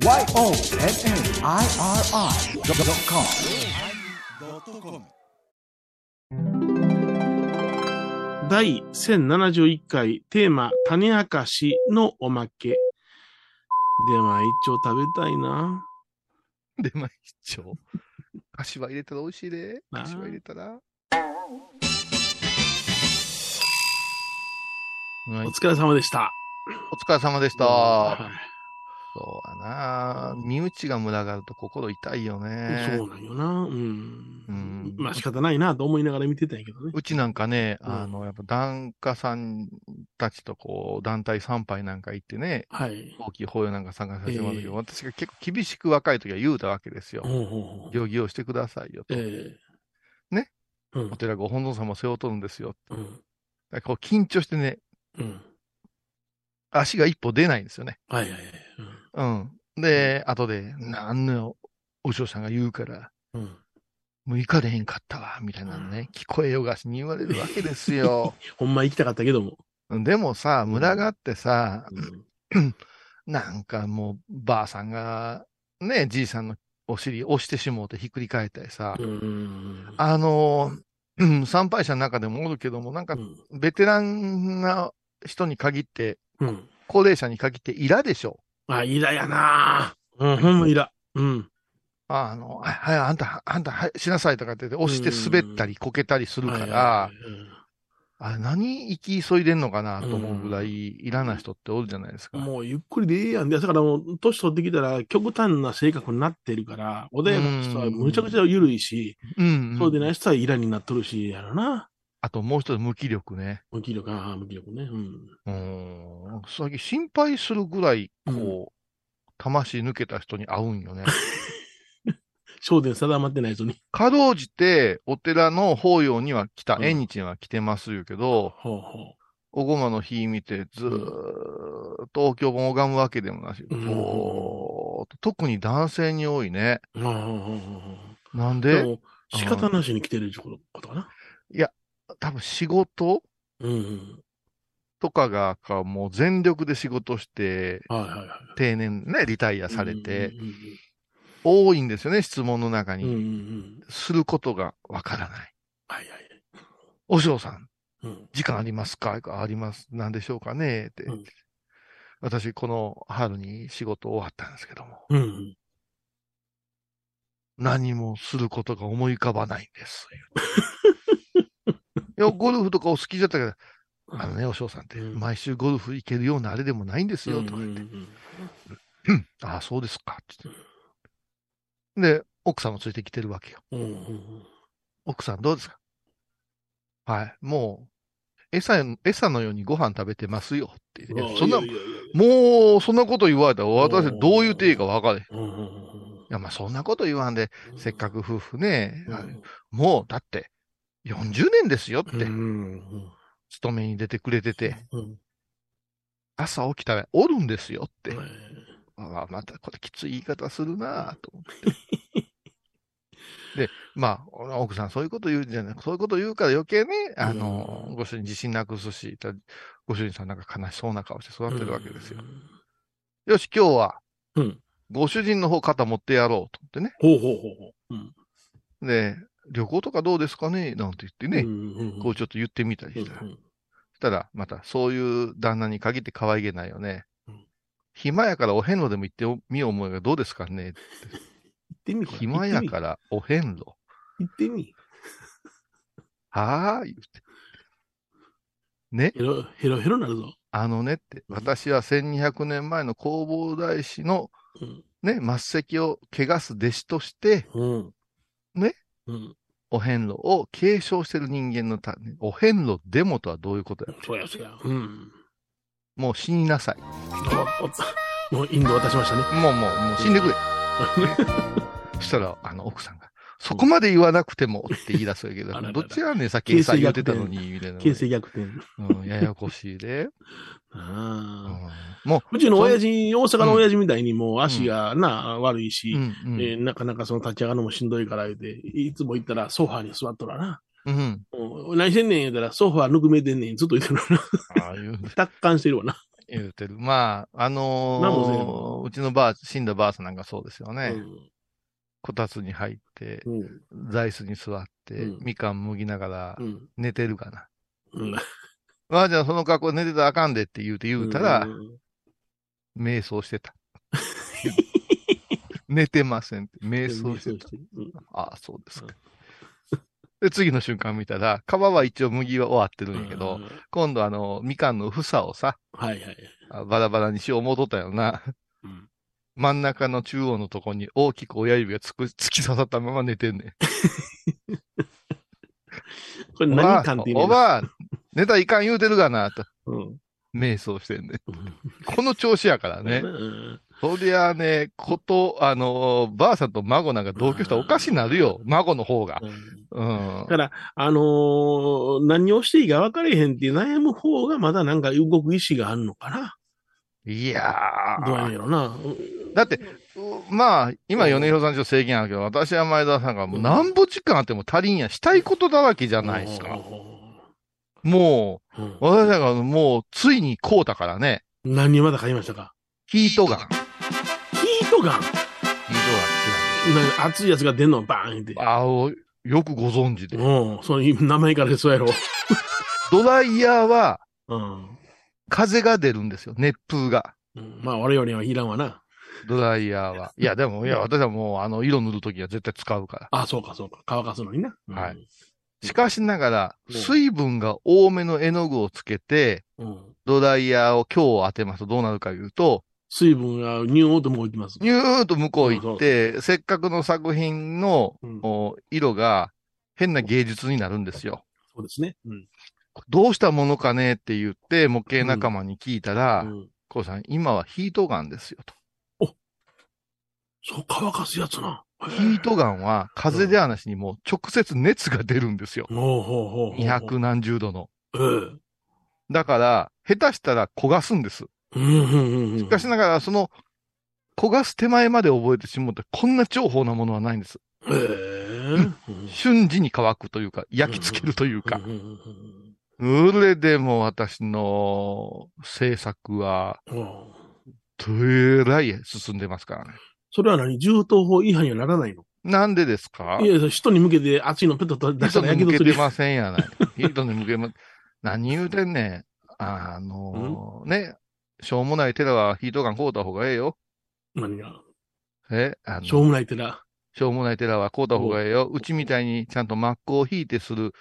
YONNIRI.com 第1071回テーマ、種明かしのおまけ。でまあ一丁食べたいな。で、まあ一応。柏入れたら美味しいで。あー柏入れたら。はいお疲れ様でした。お疲れ様でした。はそうやな。身内が群がると心痛いよいね。そうなんよな。うん。うんまあ仕方ないなと思いながら見てたんやけどね。うちなんかね、うんあの、やっぱ檀家さんたちとこう、団体参拝なんか行ってね、はい。大きい法要なんか参加させてもらったけど、ええ私が結構厳しく若い時は言うたわけですよ。行儀をしてくださいよと。ええね。うんお。寺ご本尊様を背負うとるんですよ。うん。だからこう緊張してね、うん。足が一歩出ないんですよね。はいはいはい。うん。で、後で、なんのお嬢さんが言うから、うん。もう行かれへんかったわ、みたいなのね、聞こえよがしに言われるわけですよ。ほんま行きたかったけども。でもさ、群がってさ、うん。なんかもう、ばあさんが、ね、じいさんのお尻押してしもうてひっくり返ったりさ、うん。あのーうん参拝者の中でもおるけども、なんかう、ん。ベテランな人に限って、うん。高齢者に限って、イラでしょ。あ、イラやなうん、ほんまイラ。うん。あの、はい、はいあんた、あんた、はい、しなさいとかって言って、押して滑ったり、こけたりするかはいら、あ何行き急いでんのかなと思うぐらい、いらない人っておるじゃないですか。もうゆっくりでええやんで、だからもう、年取ってきたら極端な性格になってるから、穏やかな人はむちゃくちゃ緩いし、うん、うん。そうでない人はイラになっとるし、やろな。あともう一つ無気力ね。無気力、ああ、無気力ね。うん。うん。最近心配するぐらい、こう、魂抜けた人に会うんよね。焦点定まってない人に。かろうじて、お寺の法要には来た、うん縁日には来てますよけど、ほうほおごまの日見て、ずーっとお経本拝むわけでもなし、うんぼーっと特に男性に多いね。う。ほうほうほうほうなんで？でも、仕方なしに来てることかな。多分仕事？うんうん。とかが、かもう全力で仕事して、はいはいはい。定年ね、リタイアされて、うん多いんですよね、質問の中うんうん。うんに。うんうん。することがわからない。はいはい。お嬢さん、うん。時間ありますか？あります？なんでしょうかね？って。うん私、この春に仕事終わったんですけども、うんうん。何もすることが思い浮かばないんです。いや、ゴルフとかお好きじゃったけど、あのね、お嬢さんって、うん。毎週ゴルフ行けるようなあれでもないんですよ、とか言って。ああ、そうですか、つって。で、奥さんもついてきてるわけよ。奥さんどうですか？はい、もう、餌、餌のようにご飯食べてますよって。そんな、もう、そんなこと言われたら、私うん。どう言っていいか分かれへん。いや、まあ、そんなこと言わんで、うん。せっかく夫婦ね、もう、だって、40年ですよって、勤めに出てくれてて、うん朝起きたらおるんですよって。うんああ、またこれきつい言い方するなぁと思って。で、まあ、奥さんそういうこと言うんじゃない、そういうこと言うから余計ね、あの、うんご主人自信なくすし、たご主人さんなんか悲しそうな顔して育ってるわけですよ。よし、今日は、うんご主人の方肩持ってやろうと思ってね。ほうほうほうほう。うんで、旅行とかどうですかね？なんて言ってね、うんうんうんこうちょっと言ってみたりうんしたら。そしたら、またそういう旦那に限って可愛げないよね。うん暇やからお遍路でも行ってみよう思いがどうですかね？行ってみ暇やからお遍路。行ってみ。はーい、言って。ね、ヘロ、ヘロヘロなるぞ。あのねって、うん私は1200年前の弘法大師のうん。ね、末席を汚す弟子として、うん。ね？うん。お遍路を継承してる人間のため、お遍路でもとはどういうことや？そうやそうや。うん。もう死になさい。おもうインド渡しましたね。もうもう、もう死んでくれ。そしたら、あの、奥さんが、そこまで言わなくてもって言い出すわけだ。どっちやねん、さっき餌言ってたのに、みたいな。形勢逆転。うん、ややこしいで。もうちの親父、大阪の親父みたいにもう足がな、悪いし。えーなかなかその立ち上がるのもしんどいから言うて、いつも行ったらソファーに座っとらな。うん。うん何してんねん言うたらソファーぬくめてんねんずっと言ってるな。ああいう、達観してるわな。言うてる。まあ、あのうちのばあ、死んだばあさんなんかそうですよね。うんこたつに入って、うん。座椅子に座って、うんみかん剥ぎながらうん。寝てるかな。うん。まあじゃあその格好で寝てたらあかんでって言うて言うたら、うん瞑想してた。寝てませんって。瞑想してた。うんああ、そうですか。で、次の瞬間見たら、皮は一応麦は終わってるんやけど、うん今度あの、みかんの房をさ、はいはい。あバラバラにしよう思うとったよな。うん真ん中の中央のとこに大きく親指がつく突き刺さったまま寝てんねん。これ何感って言うおばあ、寝たらいかん言うてるがな、と。うん。瞑想してんねん。この調子やからね。うんそりゃあね、こと、あの、ばあさんと孫なんか同居したらおかしになるよ。孫の方が。うんだ。から、あのー何をしていいか分かれへんって悩む方がまだなんか動く意志があるのかな。いやどうやろな。だって、うまあ、今、米広さんちょっと制限あるけど、私は前田さんがもうなんぼ時間あっても足りんや。したいことだらけじゃないですか。もうんう、私なんかもう、ついにこうたからね。何人まだ買いましたか？ヒートガン。ヒートガン？ヒートガン好きなんですな熱いやつが出んのバーンって。あおよくご存知で。うん。その名前からそうやろ。ドライヤーはうん。風が出るんですよ。熱風が。うんまあ、我々にはいらんわな。ドライヤーは。いや、でも、いや、私はもう、あの、色塗るときは絶対使うから。あ、そうか、そうか。乾かすのにな。はいしかしながら、うん水分が多めの絵の具をつけて、うん。うん。ドライヤーを今日当てますとどうなるかいうと、水分がニューとも置いてます。ニューッと向こう行って、せっかくの作品のうんお色が変な芸術になるんですよ。そうですね。うん。どうしたものかねって言って、模型仲間に聞いたら、うんこうさん、今はヒートガンですよと。そう、乾かすやつな。ヒートガンは風ではなしにもう直接熱が出るんですよ。二百何十度の。ええ。だから、下手したら焦がすんです。うん、うん、うんうん。しかしながら、その、焦がす手前まで覚えてしもうて、こんな重宝なものはないんです。ええ。瞬時に乾くというか、焼き付けるというかそれでも私の制作は、うん。うん。どえらい進ん。でますからね。それは何銃刀法違反にはならないのなん。でですかいや、人に向けて熱いのペット出したらやけどするに向けて。ません。やない。人に向けま、何言うてん。ねん。あのね、しょうもない寺はヒートガン買うた方がええよ。何がえあのしょうもない寺。しょうもない寺は買うた方がええよ。うちみたいにちゃんとマックを引いてする、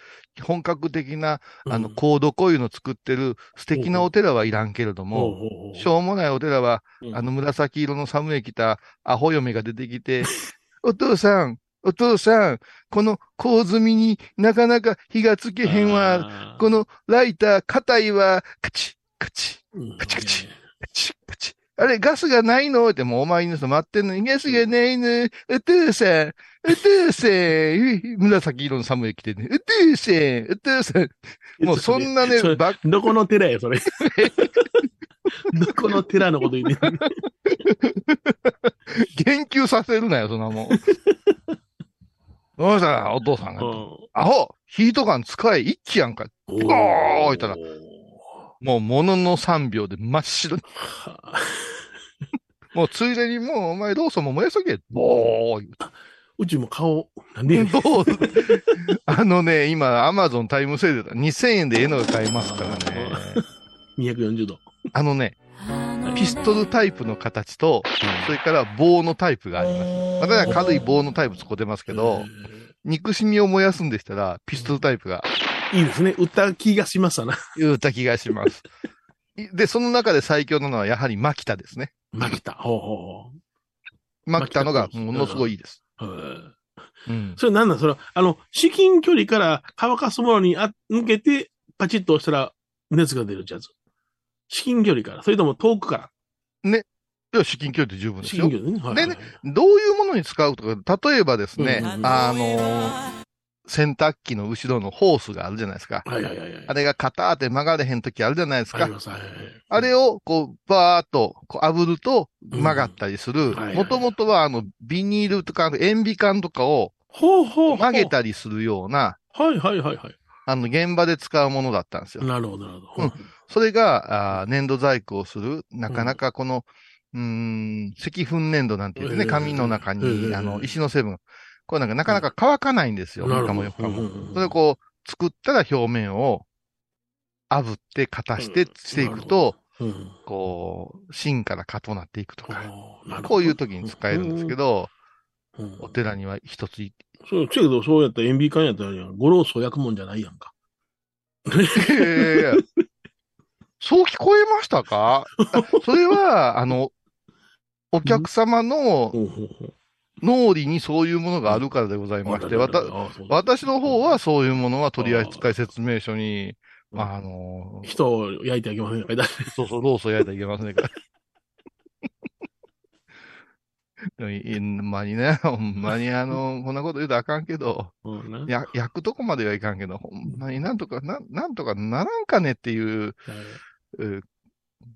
本格的な、あの、うんコードこういうの作ってる素敵なお寺はいらんけれども、しょうもないお寺は、うんあの紫色の寒い着たアホ嫁が出てきて、お父さん、お父さん、この構図みになかなか火がつけへんわ。このライター硬いわ。カチッ、カチッ、うんカチカチカチッ、カチッ。あれ、ガスがないの？ってもうお前の人待ってんのに、ガスがないの。お父さん、お父さん、紫色の寒い着てね。お父さん、お父さん。もうそんなねばっどこの寺や、それ。どこの寺のこと言ってる言及させるなよ、そんなもん。どうしたら、お父さんが。アホヒートガン使え一気やんか。おー置いたらもう、ものの3秒で真っ白に。もう、ついでにもう、お前、ローソンも燃やしとけ。ボー言うちも顔、なんであのね、今、アマゾンタイムセールだ。2000円で絵のが買えますからね。240度。あのね、ピストルタイプの形と、それから棒のタイプがあります。私は軽い棒のタイプ使ってますけど、憎しみを燃やすんでしたら、ピストルタイプがいいですね。売った気がしますわな。言った気がします。いで、その中で最強なのはやはりマキタですね。マキタ。ほうほうほマキタのがものすごいいいです。う。うんうん。それなんだそれ、あの、至近距離から乾かすものにあ向けて、パチッと押したら熱が出るやつ。至近距離から。それとも遠くから。いや、至近距離で十分ですよ至近。距離ね。はいはいはいどういうものに使うとか、例えばですね、うんあのー洗濯機の後ろのホースがあるじゃないですか。はいはいはいはい。あれがカターって曲がれへん時あるじゃないですか。あります。はいはいはいあれを、こう、バーっと、こう、炙ると曲がったりする。もともとは、あの、ビニールとか、塩ビ管とかをほうほう。曲げたりするような、はいはいはいはい。あの、現場で使うものだったんですよ。なるほどなるほど。それが、あー粘土細工をする、なかなかこの、うーん、石粉粘土なんて言ってね、ええ紙の中えに、えあの、石の成分、これなんかなかなか乾かないんですよ、3なるほど。日も4日も。うんうんうんそれをこう、作ったら表面を炙って、型してしていくと、うん。こう、芯から蚊となっていくとあか、こういう時に使えるんですけど、うん。お寺には一つ。い、そう、けど、そうやったら塩ビ管やったら五老素焼くもんじゃないやんか。いやいやいや。そう聞こえましたか？あ それは、あの、お客様の脳裏にそういうものがあるからでございまして、わた私の方はそういうものは取扱説明書に、まあ、あの、人を焼いてあげませんかそうそう、ロースを焼いたらいけませんか。ら。ほんまにね、ほんまにあの、こんなこと言うとあかんけど、や、焼くとこまではいかんけど、ほんまになんとか、なん、なんとかならんかねっていう、う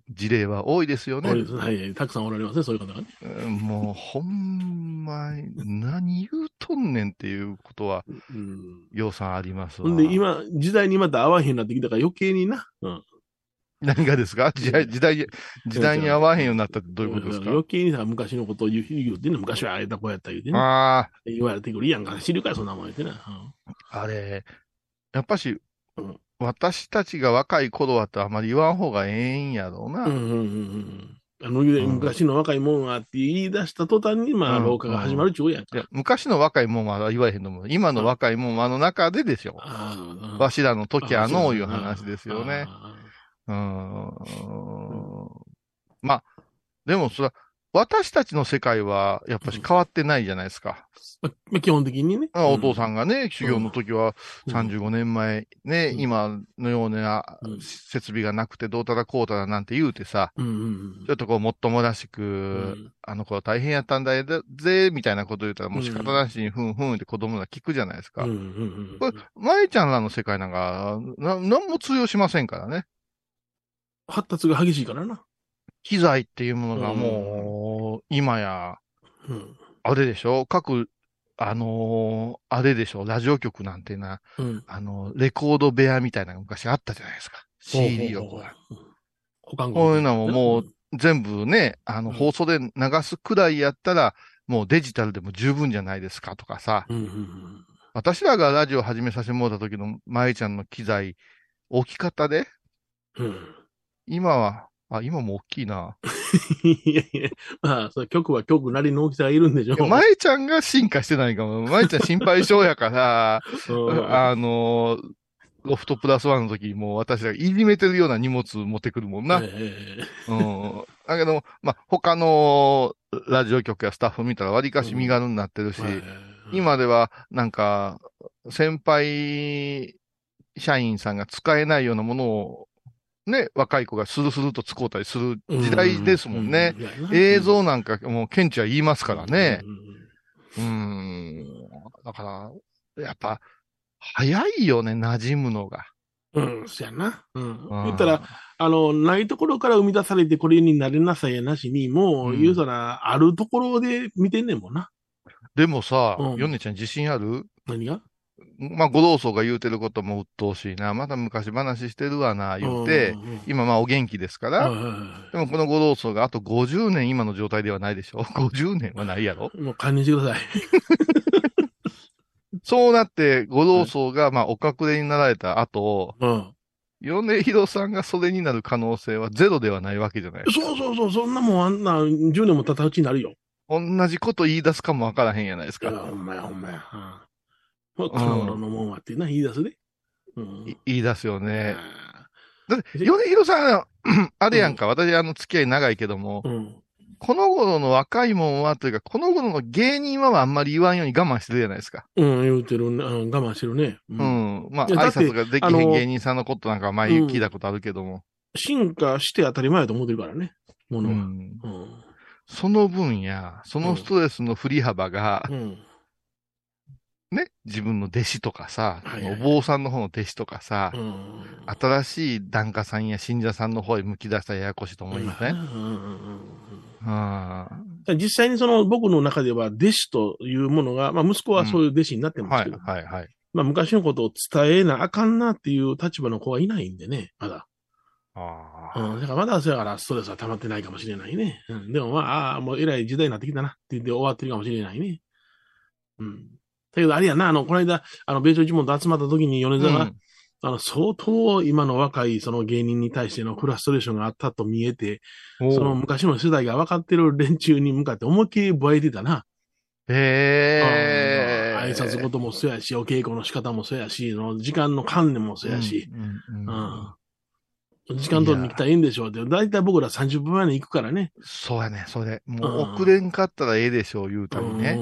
事例は多いですよねはい、たくさんおられますね、そういう方がね。うんもう、ほんまに、何言うとんねんっていうことは、うん。ようさんありますわ。で、今、時代にまた合わへんなってきたから余計にな。うん。何がですか？時代、時代に、時代に合わへんようになったってどういうことですか？余計にさ、昔のことを言う言うてんね、昔はああやったこうやった言うてね。ああ、言われてくるやんか。知るかよ、そんなもん言ってな。あれ、やっぱしうん、私たちが若い頃はとあまり言わん方がええんやろうな。うん。うんうんうんうん。あの、昔の若いもんはって言い出した途端に、まあ、うん老化が始まるっちゅうやんか。いや昔の若いもんは言わへんと思う。今の若いもんはあの中ででしょ。ああわしらの時はのあいう話ですよね。。あうーん。まあ、でもそれは、私たちの世界はやっぱし変わってないじゃないですか。ままあ基本的にね。あお父さん、んがね、修行の時はうん35年前、ね、うん今のようなうん設備がなくてどうたらこうたらなんて言うてさ、ちょっとこう、もっともらしく、うんあの子は大変やったんだよぜ、みたいなこと言ったらもう仕方なしにふんふんって子供が聞くじゃないですか。これ、舞ちゃんらの世界なんか、な、なんも通用しませんからね。発達が激しいからな。機材っていうものがもう、今や、うん。あれでしょ？各、あのーあれでしょ？ラジオ局なんてな、うん。あの、レコード部屋みたいなのが昔あったじゃないですか。CD をこう。こういうのももう全部ね、あの、うん放送で流すくらいやったら、もうデジタルでも十分じゃないですかとかさ。うん。うんうん私らがラジオ始めさせてもらった時の舞ちゃんの機材、大きかったで。うん。うん。今は、あ、今も大きいな。いやいや、まあ、それ局は局なりの大きさがいるんでしょいや舞ちゃんが進化してないかも。舞ちゃん心配性やから、うんあのーロフトプラスワンの時もう私らいじめてるような荷物持ってくるもんな。えうん。だけど、まあ、他のラジオ局やスタッフ見たら割かし身軽になってるし、え今ではなんか、先輩社員さんが使えないようなものを、ね、若い子がスルスルと使うたりする時代ですもんね。。映像なんかもうケンチは言いますからね。うんうん。だから、やっぱ、早いよね、馴染むのが。うん、そやな。うん。うん言ったら、、あの、ないところから生み出されてこれになれなさやなしに、もう、うん言うたら、あるところで見てんねんもんな。でもさ、うんヨネちゃん自信ある？何が？まあ、ご老僧が言うてることも鬱陶しいな。まだ昔話してるわな、言って、今まあお元気ですから、でもこのご老僧があと50年今の状態ではないでしょ ?50 年はないやろいもう堪忍してください。そうなって、ご老僧がまあお隠れになられた後、うん。米広さんがそれになる可能性はゼロではないわけじゃない。そうそうそう、そんなもんあんな、10年も経たうちになるよ。同じこと言い出すかもわからへんやないですか。ほんまや、ほんまや。うん。この頃のもんはってな、言い出すで。うんい。言い出すよね。あだって、米広さん、あれやんか、私あの付き合い長いけどもー、うん。この頃の若いもんは、というか、この頃の芸人はあんまり言わんように我慢してるじゃないですか。うん、言うてるね。うん我慢してるね。うう。ん。まあ、挨拶ができへん芸人さんのことなんかは前聞いたことあるけども。進化して当たり前だと思ってるからね。ものは。うん。うん。その分野、そのストレスの振り幅が、うん。ね、自分の弟子とかさ、はいはいお坊さんの方の弟子とかさう、ん。新しい檀家さんや信者さんの方へ向き出したらややこしいと思いません、うんうんうんうんうん実際にその僕の中では弟子というものが、まあ息子はそういう弟子になってますはい、けど、はい、はい。まあ昔のことを伝えなあかんなっていう立場の子はいないんでね、まだ。ああ。うん。だからまだそうやからストレスは溜まってないかもしれないね。うん。でもまあ、ああもう偉い時代になってきたなって言って終わってるかもしれないね。うん。だけどあれやな、あの、この間、あの、米朝一門と集まった時に米沢が、うんあの、相当今の若いその芸人に対してのフラストレーションがあったと見えて、その昔の世代が分かってる連中に向かって思いっきりぼえてたな。へえ。挨拶事もそうやし、お稽古の仕方もそうやし、その時間の観念もそうやし、うんうんうんうん時間取りに来たらいいんでしょうって。だいたい僕ら30分前に行くからね。そうやね、それ。もううん遅れんかったらええでしょう、言うたりね。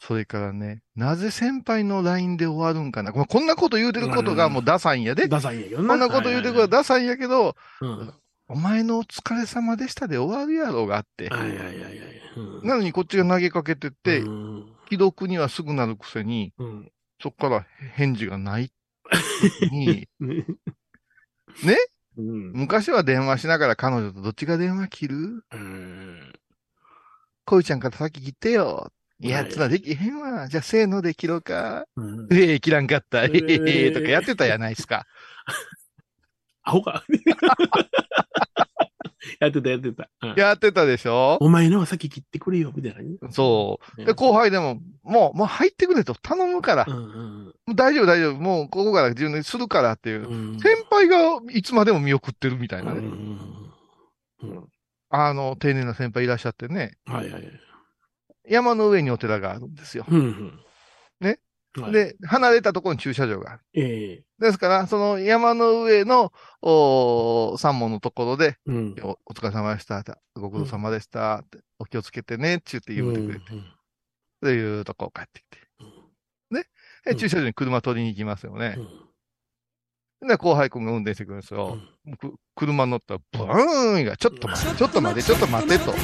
それからね、なぜ先輩の LINE で終わるんかな。ここんなこと言うてることがもうダサいんやで。うん。ダサいんやけどな。こんなこと言うてることはダサいんやけど、お前のお疲れ様でしたで終わるやろうがあって。はいはいはいはい。うんなのにこっちが投げかけてって、うん既読にはすぐなるくせに、うんそっから返事がない ね？うん昔は電話しながら彼女とどっちが電話切る？うん恋ちゃんから先切ってよ。いや、はいつらできへんわ。じゃあ、せーので切ろうか。うんええ切らんかった。ええーえとかやってたやないですか。アホか。やってたやってた。うんやってたでしょ？お前のは先切ってくれよ、みたいな感じ。そう。うんで、後輩でも、もう、もう入ってくれと頼むから。うんうんもう大丈夫、大丈夫。もう、ここから自分でするからっていう。うん。先輩がいつまでも見送ってるみたいなね。うんうんうんあの、丁寧な先輩いらっしゃってね。はいはいはい。山の上にお寺があるんですよ。うんうんね。はい、で、離れたところに駐車場がある。ええですから、その山の上の、お三門のところで、うん。おお疲れ様でした。ご苦労様でした。ってお気をつけてね。って言って言うてくれて。うんで、いうとこ帰ってきて。ね。でうん駐車場に車取りに行きますよねう。んで、後輩君が運転してくるんですよ。うんく車乗ったら、ブーンが、ちょっと待って、ちょっと待って、ちょっと待ってと。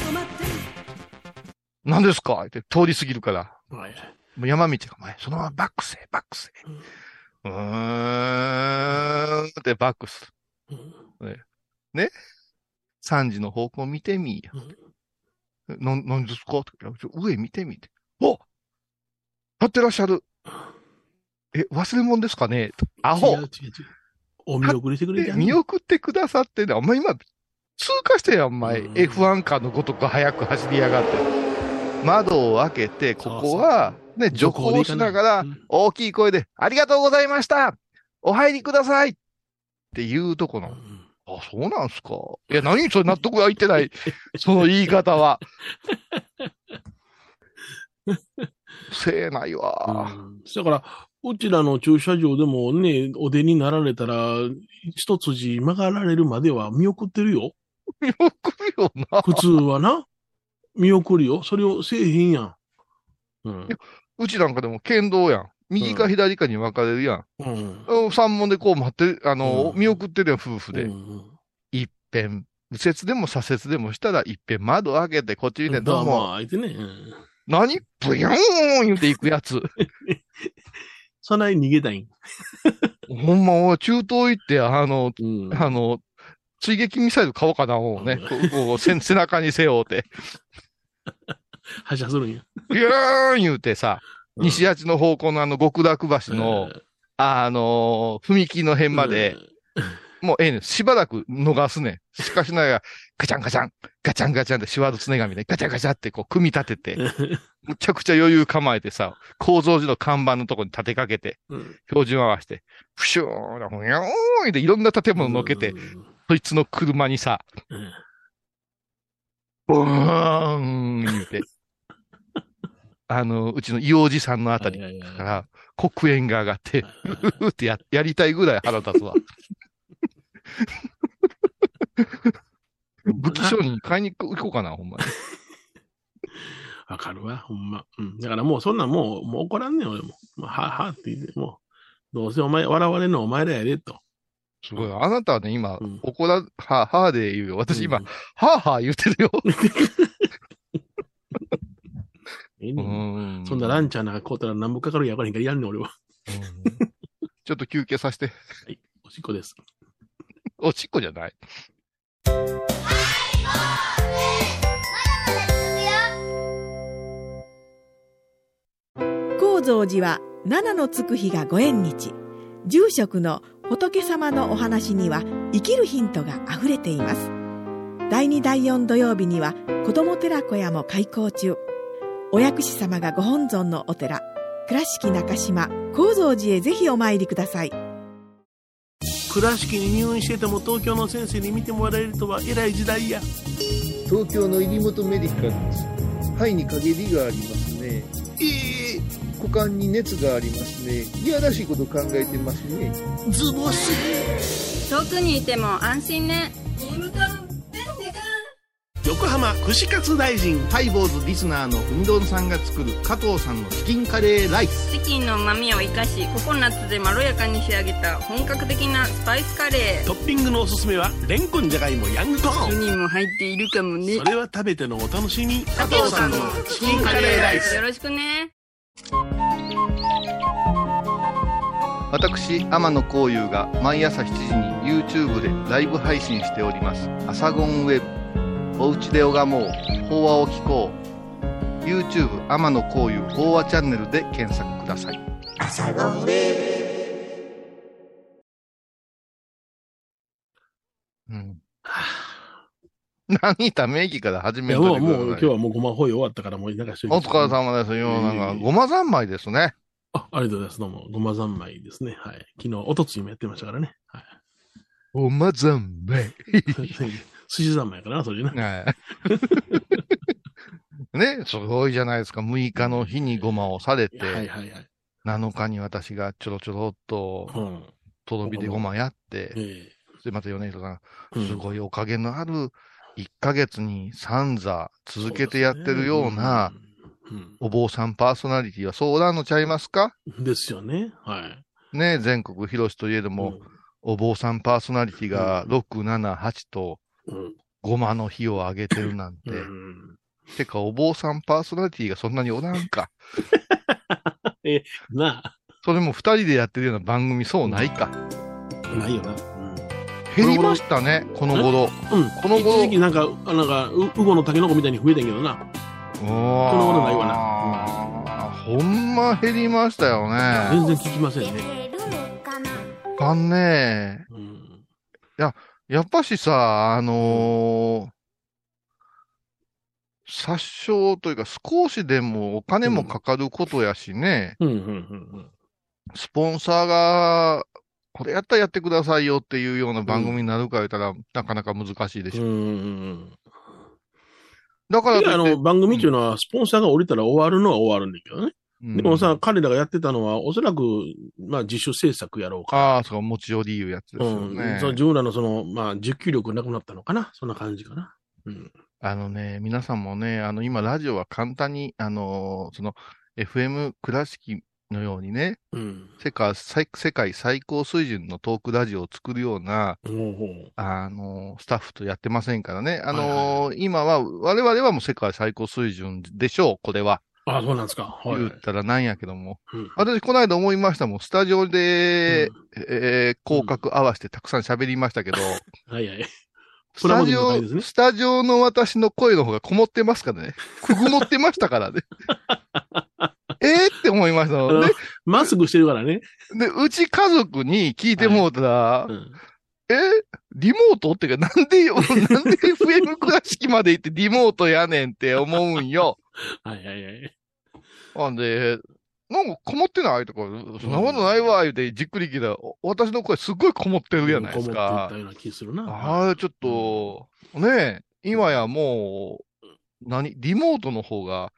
何ですか？って通り過ぎるから。はいはいもう山道が前、そのままバックせ、バックせ。うーん。ってバックする。うん。3時の方向見てみうん。な、何ですかって上見てみて。お立ってらっしゃる。え、忘れ物ですかね？アホ！違う違う違う。お見送りしてくれてで見送ってくださってね、お前今、通過してやん、お前。うん。F1 カーのごとく早く走りやがって。窓を開けて、ここは、ね、徐行しながら、うん大きい声で、ありがとうございましたお入りくださいっていうとこの、あ、そうなんすか？いや、何それ納得がいってない。その言い方は。せえないわ。うんだから、うちらの駐車場でもね、お出になられたら、一筋曲がられるまでは見送ってるよ。見送るよな。普通はな。見送るよ。それをせえへんやん。うん。うちなんかでも県道やん。右か左かに分かれるやん。うん。うん三門でこう待って、あの、うん見送ってるやん、夫婦で。うん一遍、右折でも左折でもしたら、一遍窓開けて、こっち見て、どうも、まあ、相手ね。うん。何？ブヨーン言っていくやつ。そない逃げたいん。ほんま、俺中東行って、あの、うん。あの、追撃ミサイル買おうかな、もうね。こう背中に背負うて。発射するんや。ビューン言うてさ、西八の方向のあの極楽橋の、あのー踏切の辺まで、、もうええねん。しばらく逃すねん。しかしながら、ガチャンガチャン、ガチャンガチャンってシワルツネ紙でガチャンガチャンってこう組み立てて、うん。むちゃくちゃ余裕構えてさ、構造寺の看板のとこに立てかけて、うん。標準合わせて、プシューン、ふにょーんっていろんな建物乗っけて、そいつの車にさ、うん。ブーン言うて、あの、うちの硫黄寺さんのあたりから黒煙が上がって、はいはいふーってや、やりたいぐらい腹立つわ。武器商人買いに行こうかな、ほんまに。わかるわ、ほんま。うん。だからもうそんなんもう、もう怒らんねん、俺も。もうはあはあって言って、もう、どうせお前、笑われんのお前らやで、と。すごい。あなたはね、今うん、怒ら、はあ、はあで言うよ。私今、うん、はあはあ言ってるよ。ええうねんんそんなランチャーなんか買うたら何もかかるんやからへんからやんねん、俺は。うんちょっと休憩させて。はい、おしっこです。おしっこじゃない。高蔵寺は七のつく日がご縁日住職の仏様のお話には生きるヒントがあふれています第2第4土曜日には子ども寺小屋も開校中お薬師様がご本尊のお寺倉敷中島・高蔵寺へぜひお参りください。倉敷に入院してても東京の先生に見てもらえるとは偉い時代や。東京の入本メディカルです。肺に陰りがありますね。ええ。股間に熱がありますね。いやらしいこと考えてますね。ズボス遠くにいても安心ね。横浜串カツ大臣ハイボーズリスナーのうみどんさんが作る加藤さんのチキンカレーライス。チキンの旨味を生かしココナッツでまろやかに仕上げた本格的なスパイスカレー。トッピングのおすすめはレンコンじゃがいもヤングコーン。1人も入っているかもね。それは食べてのお楽しみ。加藤さんのチキンカレーライス。よろしくね。私天野幸雄が毎朝7時に YouTube でライブ配信しております「アサゴンウェブ」「おうちで拝もう。法話を聞こう」YouTube 天野幸雄法話チャンネルで検索ください。うん。何ため息から始めるもうもう今日はもうごまほい終わったからもうなんかお疲れ様ですよ。なんか、ええごま三昧ですね。あありがとうございます。どうも。ごま三昧ですね。はい。昨日おとついもやってましたからね。はい。ごま三昧。寿司三昧かなそれな。はい。ね、すごいじゃないですか。6日の日にごまをされて、はいはいはい。7日に私がちょろちょろっと、うんとろ火でごまやって、えで、また米広さえん、すごいおかげのある1ヶ月に3座続けてやってるような、うん。お坊さんパーソナリティはそうなのちゃいますか？うんですよね。はい。ね、全国広しといえども、お坊さんパーソナリティが6、7、8とうんごまの日をあげてるなんて、うん。てか、お坊さんパーソナリティがそんなにおらんか。なそれも二人でやってるような番組そうないか。あないよな。減りましたね、この頃。うんうん。この頃一時期なんかあなんかうウゴのタケノコみたいに増えてんけどな。この頃ないわな。ほんま減りましたよね。全然聞きませんね。あんねうん。やっぱしさ、あのー殺傷というか少しでもお金もかかることやしね、うん。うん。うん。スポンサーが、これやったらやってくださいよっていうような番組になるか言ったら、なかなか難しいでしょ。うん。うん。うん。だからあの、番組っていうのは、スポンサーが降りたら終わるのは終わるん。だけどね。うんでもさ、彼らがやってたのは、おそらく、まあ、自主制作やろうか。ああ、そう、持ち寄りいうやつですうん。よね。その自分らのその、まあ、持久力なくなったのかな？そんな感じかな？うん。あのね、皆さんもね、あの、今、ラジオは簡単に、あのーその、FM 倉敷のようにね、うん。世界最世界最高水準のトークラジオを作るような、ほうほう。あのースタッフとやってませんからね。あのーはいはい今は、我々はもう世界最高水準でしょう、これは。あそうなんですか。はい。言ったらなんやけども。うん私、この間思いましたもん。スタジオで、えー広角合わせてたくさん喋りましたけど、はいはい。スタジオ、ねスタジオの私の声の方がこもってますからね。くぐもってましたからね。えーって思いましたもん。で、マスクしてるからね。で、うち家族に聞いてもうたら、うん。えリモートってか、なんでよ、なんで FM 倉敷まで行ってリモートやねんって思うんよ。はいはいはい。なんで、なんかこもってないとか、そんなことないわ、言うてじっくり聞いたら、お私の声すっごいこもってるじゃないですこもってた。ような気するな。ああ、ちょっと、ねえ、今やもう、何、リモートの方が、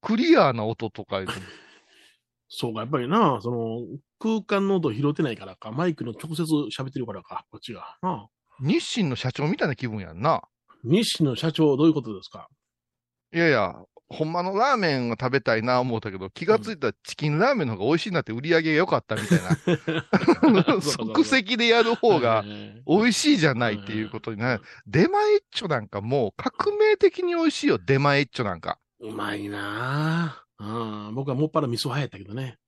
クリアな音とか言うて、そうか、やっぱりな、その、空間の音拾ってないからか、マイクの直接喋ってるからか、こっちが。日清の社長みたいな気分やんな。日清の社長、どういうことですか？いやいや、ほんまのラーメンを食べたいな思ったけど、気がついたらチキンラーメンの方が美味しいなって売り上げが良かったみたいな。即席でやる方が美味しいじゃないっていうことになる。出前一丁なんかもう革命的に美味しいよ、出前一丁なんか。うまいなぁ。うん、僕はもっぱら味噌派やったけどね。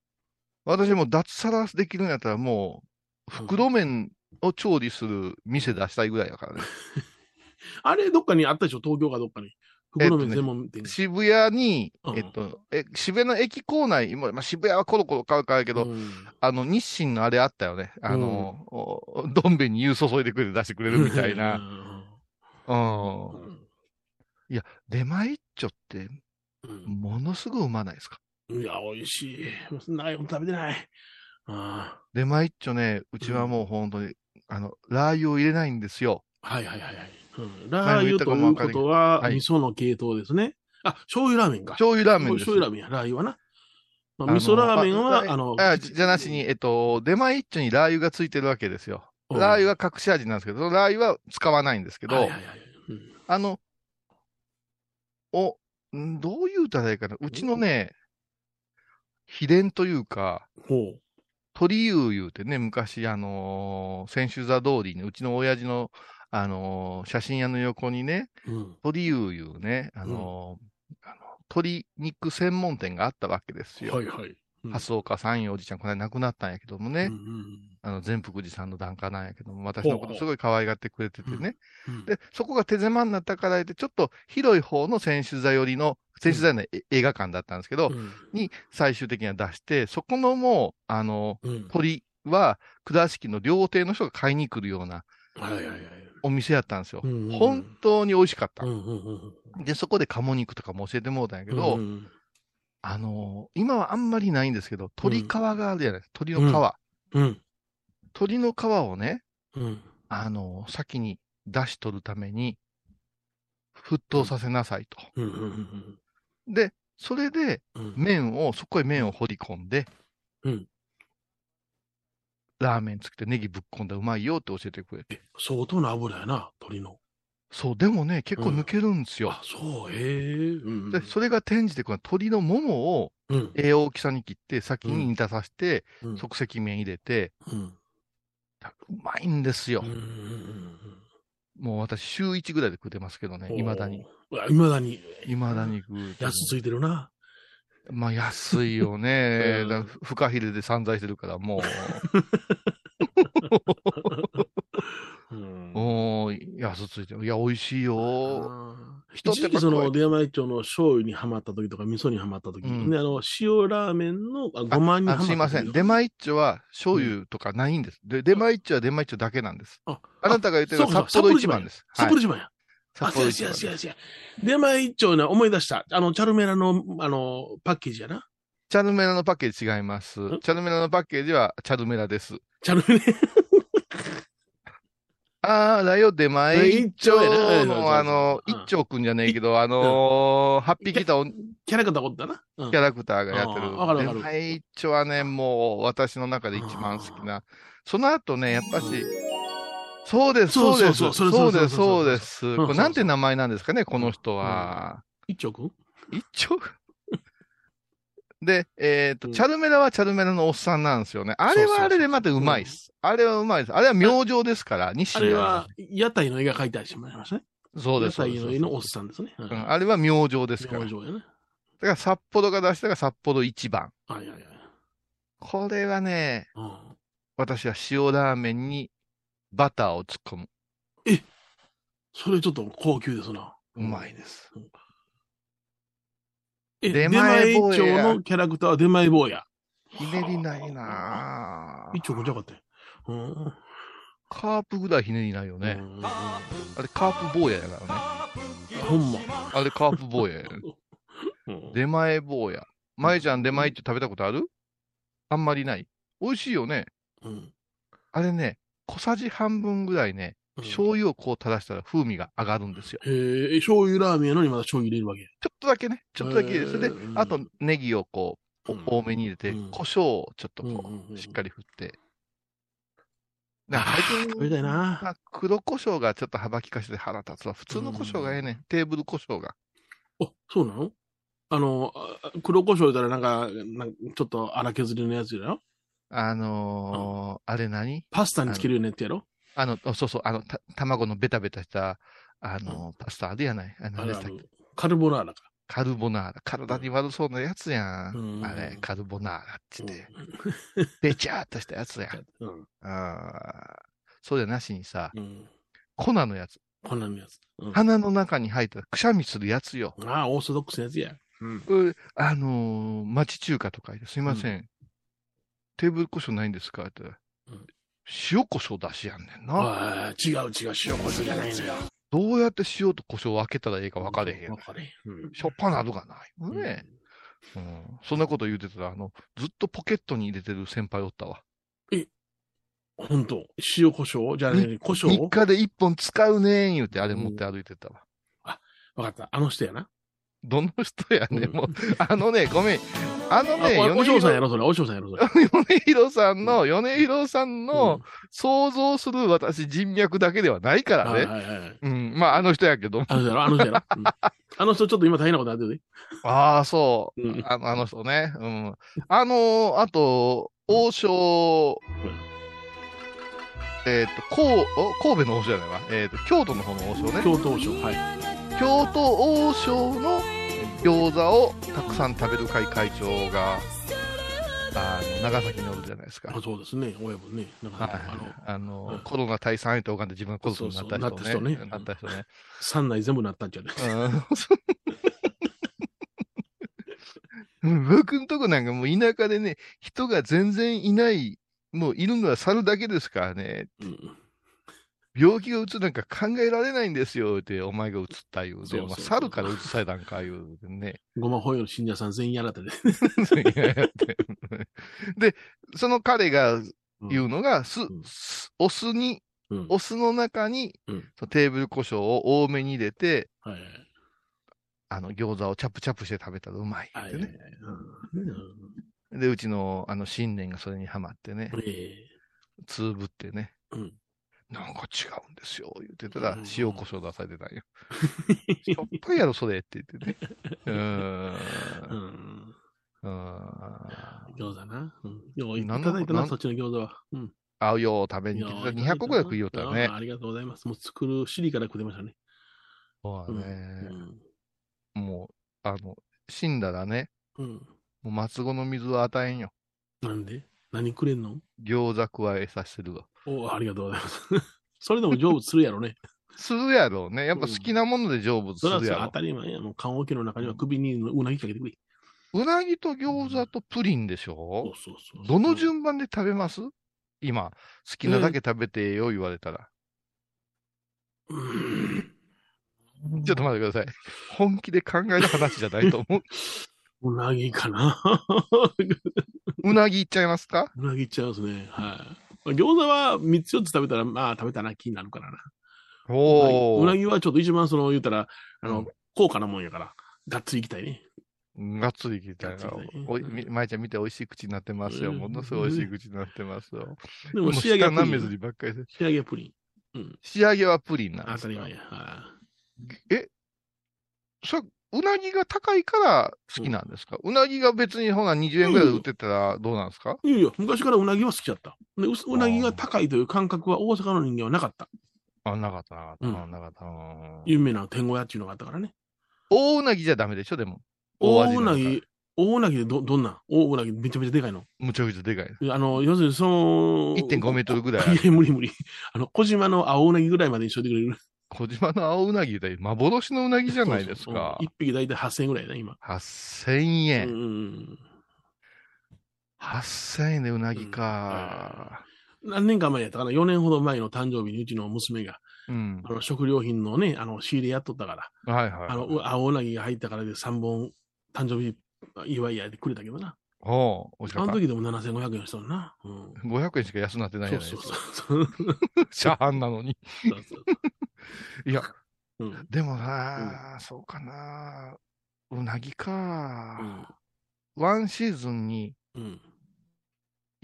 私も脱サラできるんやったらもう、袋麺を調理する店出したいぐらいだからね。あれ、どっかにあったでしょ？東京かどっかに。袋麺専門店。渋谷に、うんえっと、え、渋谷の駅構内、今まあ、渋谷はコロコロ買うからやけど、うんあの、日清のあれあったよね。あの、おどん兵衛に湯注いでくれて出してくれるみたいな。うん。うんいや、出前一丁って、うんものすごいうまないですか？いや、美味しい。ない、食べてない。あ出前一丁ね、うちはもう本当に、あの、ラー油を入れないんですよ。あはいはいはいはい。うんラー油ということは、はい味噌の系統ですね。あ、醤油ラーメンか。醤油ラーメン。醤油ラーメンや、ラー油はな。まあ、味噌ラーメンは、ああの、あ、じじゃなしに、えっと、出前一丁にラー油がついてるわけですよ。うんラー油は隠し味なんですけど、そのラー油は使わないんですけど、あの、お、んどう言うたらいいかな。うちのね、秘伝というか、ほ鳥湯言うてね、昔、あのー千秋座通りに、うちの親父の、あのー写真屋の横にね、う。うん。鳥湯いうね、あのーあの鶏肉専門店があったわけですよ。はいはい。うん蓮岡さんいうおじちゃん、この間亡くなったんやけどもね、うんうんあの、善福寺さんの檀家なんやけども、私のことすごい可愛がってくれててね。うんで、そこが手狭になったからで、ちょっと広い方の選手座寄りの、選手座のえ映画館だったんですけど、うんに最終的には出して、そこのもう、あの、うん鳥は、倉敷の料亭の人が買いに来るようなはいはいはい。お店やったんですよ。うんうんうん本当に美味しかったうん。うんうんで、そこで鴨肉とかも教えてもらったんやけうんど、うんあの今はあんまりないんですけど、鶏皮があるじゃないですか。鶏の皮。うん。鶏の皮をね、うん。あの先に出し取るために、沸騰させなさいと。うんうんうんで、それでうん。麺を、そこへ麺を掘り込んで、うんラーメンつけてネギぶっ込んだらうまいよって教えてくれて。相当な油やな、鶏の。そう、でもね、結構抜けるんですよ。あ、そう、へえ。うんで、それが転じて、この鶏のももをうん。ええ大きさに切って、先に煮立たせて、うん即席麺入れて、うん。うまいんですようん。うんうんもう私、週1ぐらいで食ってますけどね、うん。未だに。。いまだに。未だに食う。安ついてるな。まあ、安いよね。うんだフカヒレで散財してるから、もうんう、もう、安ついてる。いや、美味しいよ。一時期その、出山一丁の醤油にはまった時とか、味噌にはまった時、うんで、あの、塩ラーメンのあごまにはまったすいません。出前一丁は醤油とかないんです。で、出前一丁は出前一丁だけなんです。ああなたが言ってるのは札幌一番です。はい札幌一番や。あ、そうやそう札幌一番やそうやそうや。出前一丁な、思い出した。あの、チャルメラの、あの、パッケージやな。チャルメラのパッケージ違います。んチャルメラのパッケージはチャルメラです。チャルメラ。あーだよ、出前一丁一丁やなの、あの、うん一丁くんじゃねえけど、あのー、8匹いたおキキャラクターおったな。うんャラクターがやってるわかるわかる出前一丁はね、もう私の中で一番好きな。その後ね、やっぱし、そうです、そそううです、そうです、そそうです。そうそうこれなんて名前なんですかね、この人は。一丁くん一丁 で、えっと、うんチャルメラはチャルメラのおっさんなんですよね。あれはあれでまたうまいっす。あれはうまいです。あれは明星ですから、西あれは、屋台の絵が描いてありましたね。そうです。そう屋です台の絵のおっさんですね。ううんあれは明星ですから。だ明星やね。から札幌が出したが札幌一番。はいはいはい。これはね、うん私は塩ラーメンにバターを突っ込む。それちょっと高級ですな。うまいです。え、出出前坊や丁のキャラクターは出前坊や。ひねりないなぁ一丁くんじゃなかったようん。カープぐらいひねりないよね。うんあれカープ坊ややからね。ほんま。あれカープ坊やや。うん出前坊や。まえちゃん出前って食べたことある？あんまりない。美味しいよね。うんあれね、小さじ半分ぐらいね、うん醤油をこう垂らしたら風味が上がるんですよ。へえ、醤油ラーメンやのにまだ醤油入れるわけ？ちょっとだけね、ちょっとだけ入れる。それであとネギをこう、うんお多めに入れて、うん胡椒をちょっとこうしっかり振って。な最近たいな。まあ黒胡椒がちょっと幅利かして腹立つわ。普通の胡椒がええね、ん。テーブル胡椒が。あ、そうなの？あの、あ黒胡椒言ったらなんか、なんかちょっと荒削りのやつやろ？あのーあれ何？パスタにつけるようなやつやろ？あの、あそうそう、あの、た卵のベタベタした、あのパスタあるやない？あの、あれ。カルボナーラか。カルボナーラ。体に悪そうなやつやん。うんあれ、カルボナーラっつうんって。べちゃーっとしたやつやん。うん。あーそうじゃなしにさ、うん。粉のやつ。こんなのやつ。うん、鼻の中に入ったらくしゃみするやつよ。ああ、オーソドックスなやつや。うん。うあのー町中華とかですいません。テーブル胡椒ないんですか？って言ったらうん塩胡椒出しやんねんな。ああ、違う違う、塩コショウじゃないのよ。どうやって塩と胡椒を分けたらいいか分かれへん分。かれへん。うんしょっぱなるがない？ね、うん。そんなこと言うてたら、あの、ずっとポケットに入れてる先輩おったわ。本当？塩コショウ？じゃあね、コショウ？日課で一本使うねん言うて、あれ持って歩いてたわ。わかった。あの人やな。どの人やねん、うんもう。あのね、ごめん。あのあ、ね、おお嬢さんやろ。ろ、それ。お嬢さんやろ、それ。米広さんの、米広さんの想像する私人脈だけではないからはいね。はいはい。うん。まあ、あの人やけど。あの人やろ、あの人やろ。うんあの人ちょっと今大変なことになってるああ、そう。で。うん。あのあの人ね。うん。あの、あと、王将、えっ、と、こうお神戸の王将じゃないわ。えっ、と、京都の方の王将ね。京都王将。はい。京都王将の餃子をたくさん食べる会会長が、あの、長崎におるじゃないですか。あそうですね。親分ね。はいあの、あの、うんコロナ対3位と拝んで自分が孤独になった人ね。そうそうなった人ねなった人ね。三内全部なったんじゃね。うん 僕んとこなんかもう田舎でね、人が全然いない、もういるのは猿だけですからね、うん。病気がうつなんか考えられないんですよって、お前がうつった言うて、そうそうお前猿からうつされたんか言うてね。ごま本屋の信者さん全員やられてね。いやいやってで、その彼が言うのが、すんすお酢に、うん。お酢の中に、うんそのテーブル胡椒を多めに入れて、はい。あの、餃子をチャプチャプして食べたらうまいはい。ってね。うんで、うちの、あの、信念がそれにはまってね、えつぶってね、うんなんか違うんですよ、言ってたらうん、塩胡椒出されてたんよ。しょっぱいやろ、それって言ってね。うーん。えうん。うーん。餃子な。うん。よういただいたな、そっちの餃子は。うん。合うよ、食べに来てた。200個ぐらい食いよったよねあ。ありがとうございます。もう作る、シリから食ってましたね。そうだうね。ん。もう、あの、死んだらね、うん。もう松子の水は与えんよ。なんで？何くれんの？餃子加えさせてるわ。おありがとうございます。それでも成仏するやろね。するやろうね。やっぱ好きなもので成仏すそれはるやろさ当。たり前やもん。棺桶の中には首にうなぎかけてくれ。うなぎと餃子とプリンでしそうょそうそう。どの順番で食べます？今、好きなだけ食べてよ、言われたら。うんちょっと待ってください。本気で考える話じゃないと思う。うなぎかな。うなぎいっちゃいますか？うなぎいっちゃいますね。はい。餃子は3つ4つ食べたら、まあ食べたな気になるからな。おー。うなぎはちょっと一番その言ったら、あの、うん高価なもんやから、がっつりいきたいね。がっつり聞いたがっつりねおい、みまいちゃん見て美味しい口になってますよ。うんものすごい美味しい口になってますよ。でも仕上げはプリなめずりン。ばっかりで。仕上げはプリン。うん。仕上げはプリンなんですか？当たり前や。はそれうなぎが高いから好きなんですか、うなぎが別にほな20円ぐらいで売ってたらどうなんですか、い。いやいや、昔からうなぎは好きだった。でううなぎが高いという感覚は大阪の人間はなかった。あ、なかった、なかった、うんなかった。うん有名な天狗屋っていうのがあったからね。大うなぎじゃダメでしょ？でも。大うなぎ、大うなぎでど、どんな大うなぎめちゃめちゃでかいの。むちゃくちゃでかい。あの、要するにその、1.5メートルぐらいいや、無理無理。あの、小島の青うなぎぐらいまでにしといてくれる。小島の青うなぎで幻のうなぎじゃないですか。一匹大体8000円ぐらいだ、今。8000う円。ん。8000円でうなぎか。何年か前やったかな、4年ほど前の誕生日にうちの娘が、うん。あの食料品のね、あの仕入れやっとったから、はいはい。あの、う青うなぎが入ったからで3本誕生日祝いやってくれたけどな。おう、美味しかった。あの時でも7500円しとるな。うん。500円しか安なってないじゃないですか。そうそう。そうシャーハンなのに。そうそういや、うん。でもな、そうかな。うなぎうか。ん。ワンシーズンにうん。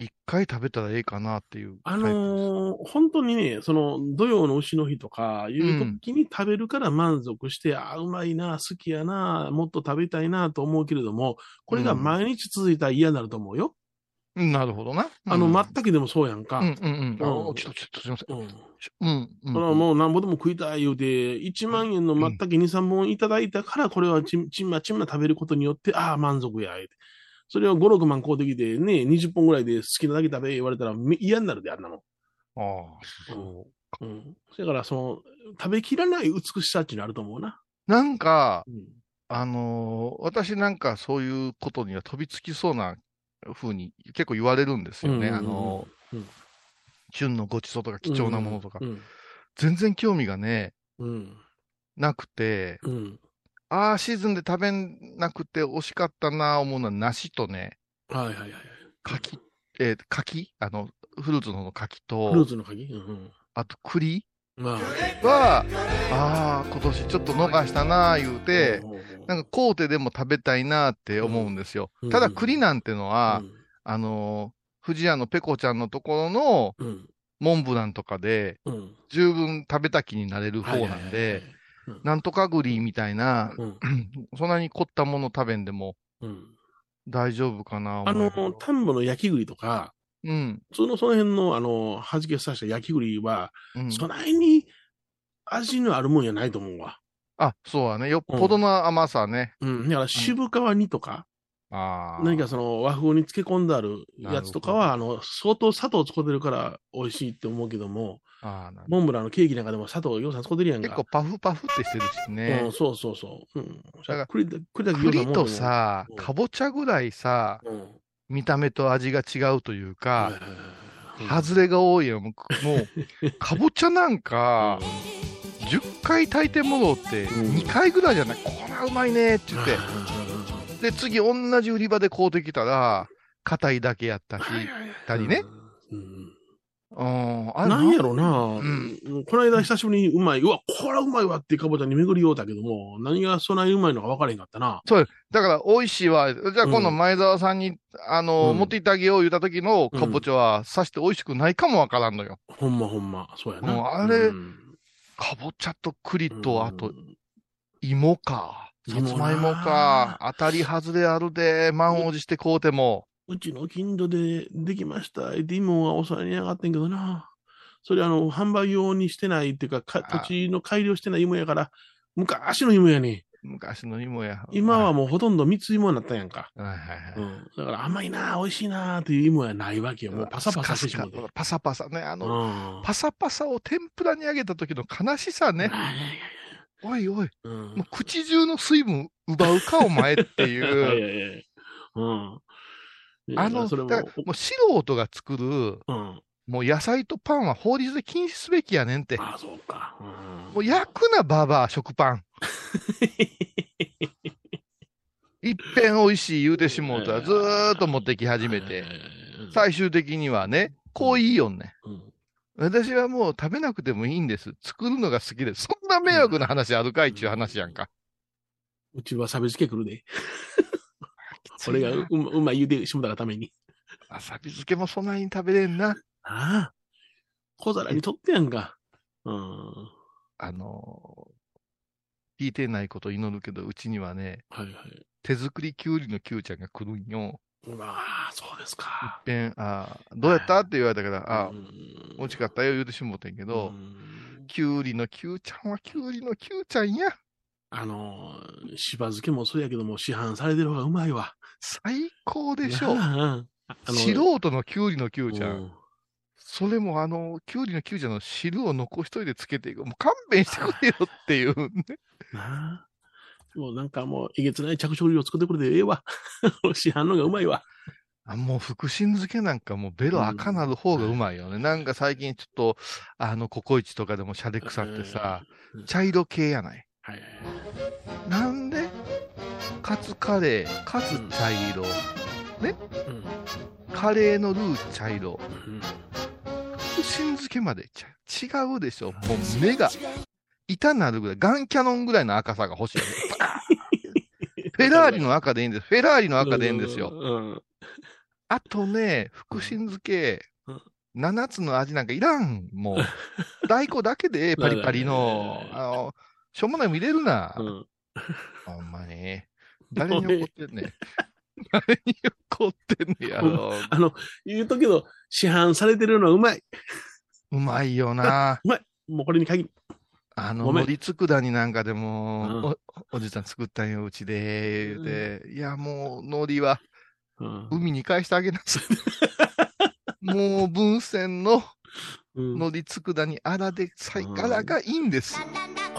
一回食べたらええかなっていうタあ。のー本当にね、その、土曜の牛の日とか、いう時に食べるから満足して、ああ、うまいな、好きやな、もっと食べたいなと思うけれども、これが毎日続いたら嫌になると思うよ。うんなるほどな。あの、うんまったけでもそうやんか。うんうんうん。あうんちょっと、ちょっとすいません。うん。うん。うんそれはもうなんぼでも食いたい言うて、1万円のまったけ2、3本いただいたから、これはちんちんまちんま食べることによって、ああ、満足や。それを5、6万買うてきて、ね、20本ぐらいで好きなだけ食べ言われたらみ嫌になるで、あんなもん。ああ、そう。うん。だから、その、食べきらない美しさっていうのあると思うな。なんか、うん。あのー私なんかそういうことには飛びつきそうな風に結構言われるんですよね。うんうんうんあのーうん旬のごちそうとか貴重なものとか。うん。全然興味がね、うん。なくて、うん。ああ、シーズンで食べなくて惜しかったな思うのは梨とね、はいはいはい。柿、えー柿？あの、フルーツの方の柿と、フルーツの鍵うんあと栗？うん。まあ。は、ああ、今年ちょっと逃したな言うて、なんかコーテでも食べたいなって思うんですよ。うんただ栗なんてのは、うんあのー、富士屋のペコちゃんのところのうん。モンブランとかでうん。十分食べた気になれる方なんで、、なんとか栗みたいな、うん。そんなに凝ったもの食べんでもうん。大丈夫かなあの思いながら、丹後の焼き栗とか、うん、その、その辺の、あの、弾けさせた焼き栗は、うん。そないに味のあるもんやないと思うわ。あ、そうだね。よっぽどの甘さね。うん。だから渋皮煮とか、ああ。何かその和風に漬け込んであるやつとかは、あの、相当砂糖使ってるから美味しいって思うけども、モンブランのケーキなんかでも砂糖ようさん使ってるやんか。結構パフパフってしてるしね。うん、そうそうそう。うん。だから栗とさうん、かぼちゃぐらいさ、もう、うん。見た目と味が違うというはいか、外れが多いよ。もう、もう かぼちゃなんか、10回炊いてもろうって、うん2回ぐらいじゃない、こらうまいねって言って、で、次同じ売り場で買うてきたら、硬いだけやったし、たりね。なんやろな、んこの間久しぶりにうまい、うわ、これはうまいわっていうかぼちゃに巡りようだけども、何がそんなにうまいのか分からへんかったな。だから、美味しいわ。じゃあ今度うん前澤さんに、あの、うん持って行ってあげよう言った時のかぼちゃは、さして美味しくないかもわからんのよ。ほんまほんま、そうやな。もうあれうんかぼちゃと栗と、あとう、ん芋か。さつまいもか。当たり外れあるで、満を持して買うても。うちの近所でできました。で、芋がお皿に上がってんけどな。それあの、販売用にしてないっていうか、土地の改良してない芋やから、昔の芋やね。昔の芋や。今はもうほとんど蜜芋になったやんか。はいはいはい。うん。だから甘いな、美味しいなっていう芋やないわけよ。もうパサパサしてしまって。スカスカパサパサね。あの、うん。パサパサを天ぷらに揚げた時の悲しさね。いやいやいやおいおい、うんもう口中の水分奪うか、お前っていやいいう。やいやうん。あの、それもだから、もう素人が作る、うん。もう野菜とパンは法律で禁止すべきやねんって。ああ、そうか。うんもう焼くな、ババア、食パン。いっぺん美味しい言うてしもうたら、ずーっと持ってき始めて、うん最終的にはね、こう言いよんね。うん私はもう食べなくてもいいんです。作るのが好きです。そんな迷惑な話あるかいっちゅう話やんか。うちはサビ漬け来るで。俺がううまい言うてしもたがために。わさび漬けもそんなに食べれんな。ああ。小皿にとってやんか。うん。あのー聞いてないこと祈るけど、うちにはね、はいはい。手作りきゅうりのきゅうちゃんが来るんよ。まあ、そうですか。ぺん、あーどうやった？って言われたから、あう、ん美味しかったよ言うてしもうてんけど、うんきゅうりのきゅうちゃんはきゅうりのきゅうちゃんや。あの、しば漬けもそうやけども、市販されてる方がうまいわ。最高でしょ。なああの素人のきゅうりのきゅうちゃ。ん。それもあの、きゅうりのきゅうちゃん。の汁を残しといてつけていく。もう勘弁してくれよっていうね。なあ。もうなん。かもう、えげつない着色料作ってくれてええわ。市販のがうまいわ。あもう福神漬けなん。かもうベロ赤なる方がうまいよね。なん。か最近ちょっと、あの、ココイチとかでもシャレ腐ってさ、うん。茶色系やない。はいはいなんでカツカレー、カツ茶色、はい。カレーのルー茶色、うんうん福神漬けまで違うでしょ。もう目が、痛なるぐらい、ガンキャノンぐらいの赤さが欲しい。フェラーリの赤でいいんです。フェラーリの赤でいいんですよ。うん。あとね、福神漬けうん、7つの味なんかいらん。もう、大根だけでええパリパリの、あの、しょうもないも入れるな。うんほんまに。誰に怒ってんねん。誰に怒ってんねんやろ。あの、言うとけど、市販されてるのはうまい。うまいよな。もうこれに限り。あの、ごめん海苔佃煮なんかでも、うんおおじさん作ったんよ、うちで。言うて、いや、もう、海苔はうん海に返してあげなさい。もう、文鮮のうん海苔佃煮、あらで、さい、うんあらがいいんです。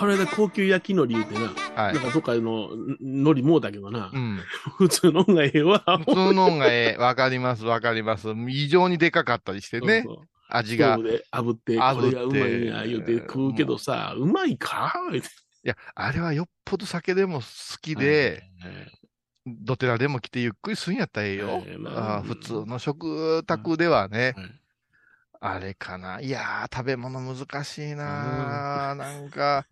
これで高級焼き海苔言うてな、はいなん。かどっかの海苔もうだけどな、うん。普通のがええわ。普通のがええ、わかります、わかります。異常にでかかったりしてね、そうそう味が。炙って、炙ってこれがうまいんや、言うて食うけどさ、うまいか？言うてや、あれはよっぽど酒でも好きで、どてらでも来てゆっくりするんやったらええよ。あー普通の食卓ではね、はいあれかな。いやー、食べ物難しいなー、なんか。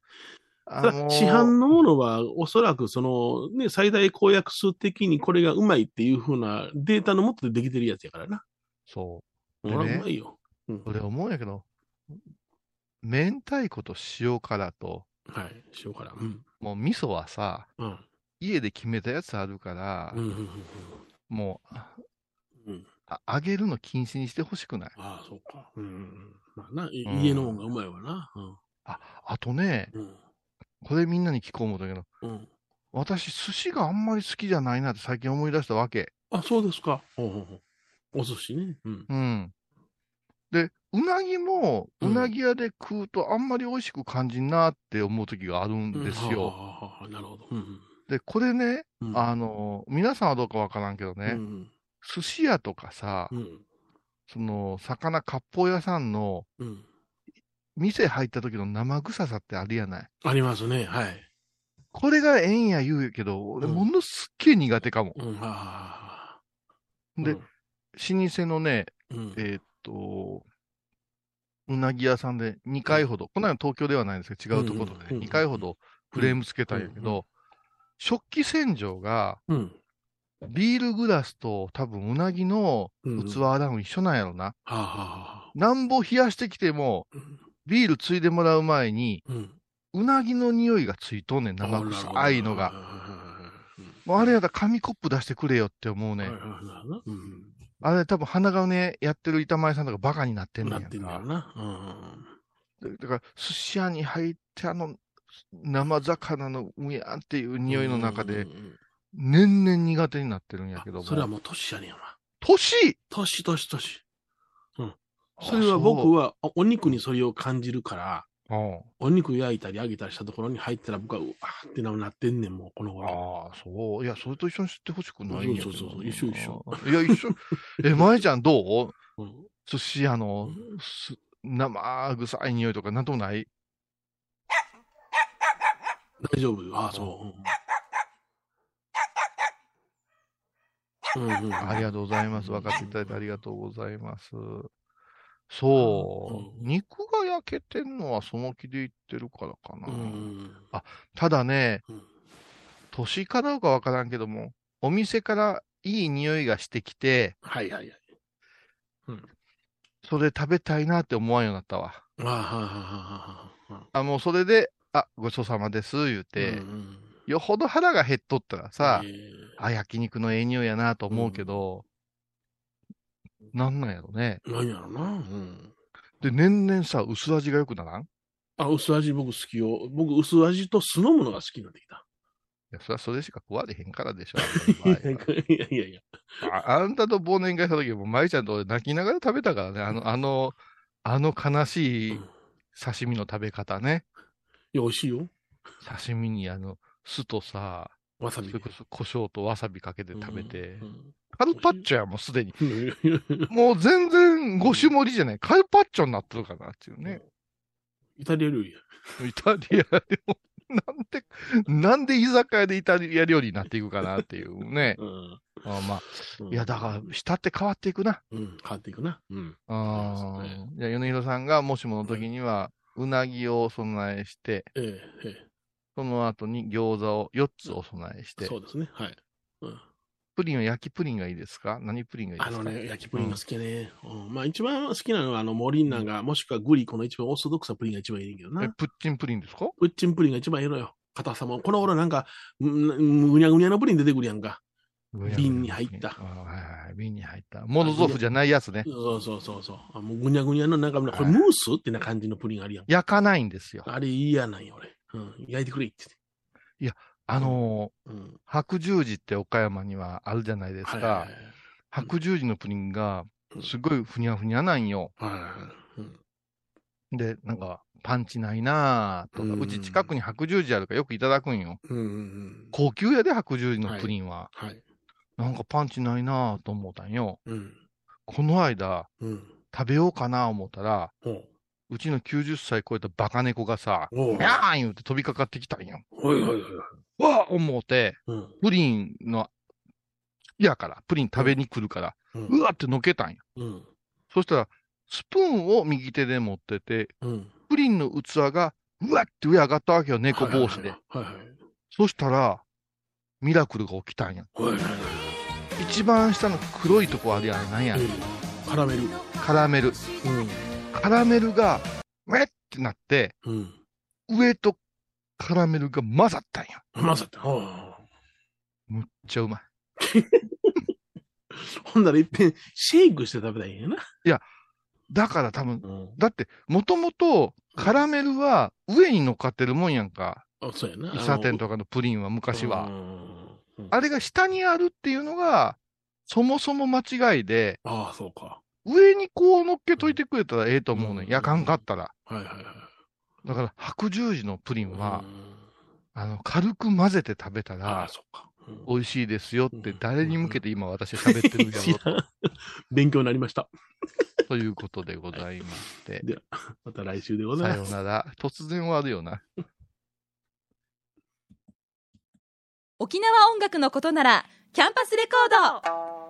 市販のものは、おそらくその、ね、最大公約数的にこれがうまいっていうふうなデータのもとでできてるやつやからな。そほでねら、うまいよ。うんう。俺思うんやけど、明太子と塩辛と、はい、塩辛。うん。もう味噌はさ、うん。家で決めたやつあるから、うん。うん。もう、うん。あ揚げるの禁止にしてほしくない。ああ、そうか。うん。まあな、家のもんがうまいわな。あ、あとね、うん。これみんなに聞こう思ったけど、うん。うん。私、寿司があんまり好きじゃないなって最近思い出したわけ。あ、そうですか。ほうほうほうお寿司ね。うん。うん。で、うなぎも、ううんなぎ屋で食うとあんまり美味しく感じんなって思う時があるんですよ。はあはあはあなるほど。うんで、これね、うん。あの、皆さんはどうかわからんけどね、うん。寿司屋とかさ、うん。その、魚割烹屋さんのうん。店入った時の生臭さってあるやない？ありますね。はい。これがええんや言うけど、俺うんものすっげえ苦手かも。で、老舗のね、うん。えーっと、うなぎ屋さんで2回ほど、この間東京ではないんですけど、違うところでうんうんうん2回ほどフレームつけたんやけど、食器洗浄がうん。ビールグラスと多分うなぎのうん。器洗うの一緒なんやろな。はあはあはあ。なんぼ冷やしてきても、ビールついでもらう前に、うん。うなぎの匂いがついとんねん、生臭いのが。。もうあれやったら紙コップ出してくれよって思うね。うん。あれ多分鼻がね、やってる板前さんとかバカになってんねなんってんだよやんか。な。うん。でだから、寿司屋に入って、あの、生魚のうやんっていう匂いの中で、年々苦手になってるんやけども。それはもう年やねんわ。年？年、年、年。うん。それは僕はおお肉にそれを感じるから、は。お肉焼いたり揚げたりしたところに入ったら僕はうわーってなってんねん、もうこのあ頃。あ、そう。いや、それと一緒に知ってほしくないんやそうそうそう一緒一緒。いや、一緒。え、舞ちゃんどう？うん寿司屋のす生臭い匂いとかなんともない？大丈夫？よ。ああ、そう。うん。うんうん、ありがとうございます。分かっていただいてありがとうございます。そう。うん肉が焼けてんのはその気で言ってるからかな。うん。ただね、うん年かどうかわからんけども、お店からいい匂いがしてきて、はいはいはい。それ食べたいなって思わんようになったわ。ああ、もうそれで、あ、ごちそうさまです、言うあ。て、うんよほど腹が減っとったらさ、えーあ、焼肉のええ匂いやなと思うけど、なんなんやろね。何やろな。うん。で、年々さ、薄味が良くならん？いあ、薄味僕好きよ。僕、薄味と酢の物が好きになってきた。や、それはそれしか食われへんからでしょ。いやいやいや。ああんたと忘年会した時も、舞ちゃんと俺泣きながら食べたからね。あの、あの、あの悲しいうん刺身の食べ方ね。いや、美味しいよ。刺身にあの、酢とさ、わさびそれ。こそ胡椒とわさびかけて食べて。うんカルパッチョやもうすでに。うんもう全然5種盛りじゃない。カルパッチョになってるかなっていうね。イタリア料理や。イタリアでも、なんで、なんで居酒屋でイタリア料理になっていくかなっていうね。うん。あまあ、うんいや、だから、舌って変わっていくな。うん、変わっていくな。うん。あそうですねあ。米広さんがもしもの時には、うなぎをお供えして、ええ、えその後に餃子を4つお供えしえ。て、そうですね。はい。うん。プリンは焼きプリンがいいですか？何プリンがいいですか？あのね、焼きプリンが好きやね。うんまあ一番好きなのは、あの、モリンナが、もしくはグリコの一番オーソドックスなプリンが一番いいけどえ、な。プッチンプリンですか？プッチンプリンが一番いいのよ。硬さも。この頃なんか、うんぐにゃぐにゃのプリン出てくるやんか。瓶に入ったあはいはい、瓶に入った。モノゾフじゃないやつね。そうそうそうそう。あもうぐにゃぐにゃのなんか、これムース？ってな感じのプリンあるやん。焼かないんですよ。あれ嫌なんよ、俺。うん。焼いてくれってあの言って。うん。ー白十字って岡山にはあるじゃないですか。はいはい白十字のプリンがうんすごいふにゃふにゃなんよ。はい。はいで、なんか、パンチないなぁとか、うち近くに白十字あるからよくいただくんよ。うんうんうん。高級やで、白十字のプリンは。はい。なんかパンチないなぁと思ったんよ。うん。この間、うん。食べようかな思ったら、ほう。うちの90歳超えたバカ猫がさ、にゃーん言うて飛びかかってきたんよ。はいはいはい。わあ思うて、うん。プリンの、いやから、プリン食べに来るから、うんうわってのけたんよ。うん。そしたら、スプーンを右手で持ってて、うん。プリンの器が、うわって上上がったわけよ、猫帽子で。はいはいそしたら、ミラクルが起きたんよ。はい。はいはい一番下の黒いとこあるやん、なんやはい。うん。カラメル。カラメル。うん。カラメルが、ウェッってなって、うん。上とカラメルが混ざったんよ。まさって。ああ。むっちゃうまい。ほんならいっぺん、シェイクして食べたらいいんやな。だから多分、うん。だって、もともとカラメルは上に乗っかってるもんやんか。あ、そうやな。喫茶店とか、かのプリンは昔は。うんあれが下にあるっていうのが、そもそも間違いで、ああ、そうか。上にこう乗っけといてくれたらええと思うねん。うんやかんかったら。はいはいはい。だから、白十字のプリンはう、んあの、軽く混ぜて食べたあら美味しいですよって誰に向けて今私喋ってるんや 知らん勉強になりました。ろということでございまして。でまた来週でござさいます。ようなら。突然終わるよな。沖縄音楽のことならキャンパスレコード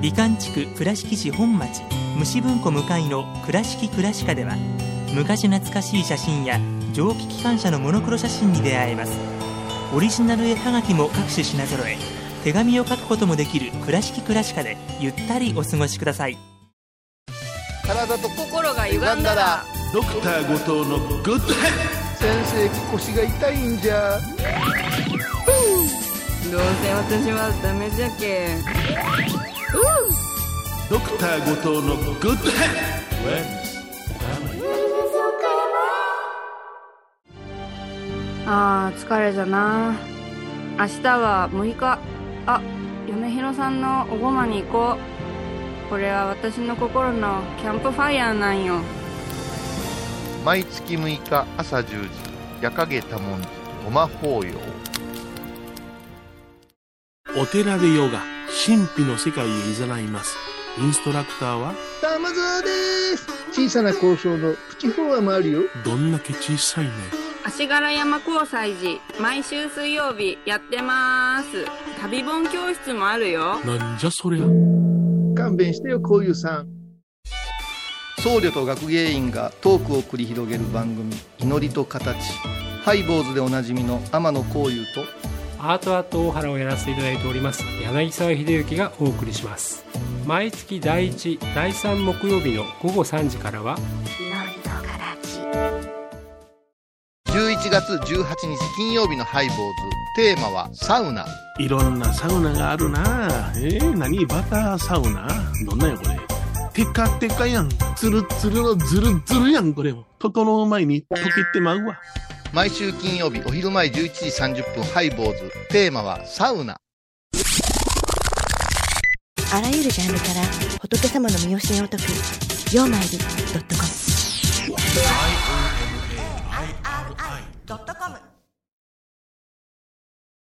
美観地区倉敷市本町虫文庫向かいの「倉敷倉歯科」では昔懐かしい写真や蒸気機関車のモノクロ写真に出会えます。オリジナル絵はがきも各種品揃え手紙を書くこともできる「倉敷倉歯科」でゆったりお過ごしください。体と心が歪んだらドクター後藤のグッドヘッ先生腰が痛いんじゃ。どうせ私はダメじゃけドクター後藤のグッドヘッあー疲れじゃな。明日は6日。あ米広さんのおごまに行こう。これは私の心のキャンプファイヤーなんよ。毎月6日朝10時。夜影多文字ごま法要お寺でヨガ、神秘の世界へ誘います。インストラクターは、玉沢です。小さな交渉のプチフォアもあるよ。どんだけ小さいね。足柄山交際時毎週水曜日やってます。旅本教室もあるよ。なんじゃそりゃ。勘弁してよこういうさん。僧侶と学芸員がトークを繰り広げる番組「祈りと形」ハイボーズでおなじみの天野幸雄とアートアート大原をやらせていただいております柳沢秀幸がお送りします毎月第1第3木曜日の午後3時からは11月18日金曜日のハイボーズテーマはサウナいろんなサウナがあるなえー、何バターサウナ？どんなんやこれ。テカテカやん。ツルツルのズルズルやん、これ。整う前に溶けてまうわ。毎週金曜日お昼前11時30分ハイボーズ。テーマはサウナ。あらゆるジャンルから仏様の身教えを解く「曜マイルドットコム」ドットコム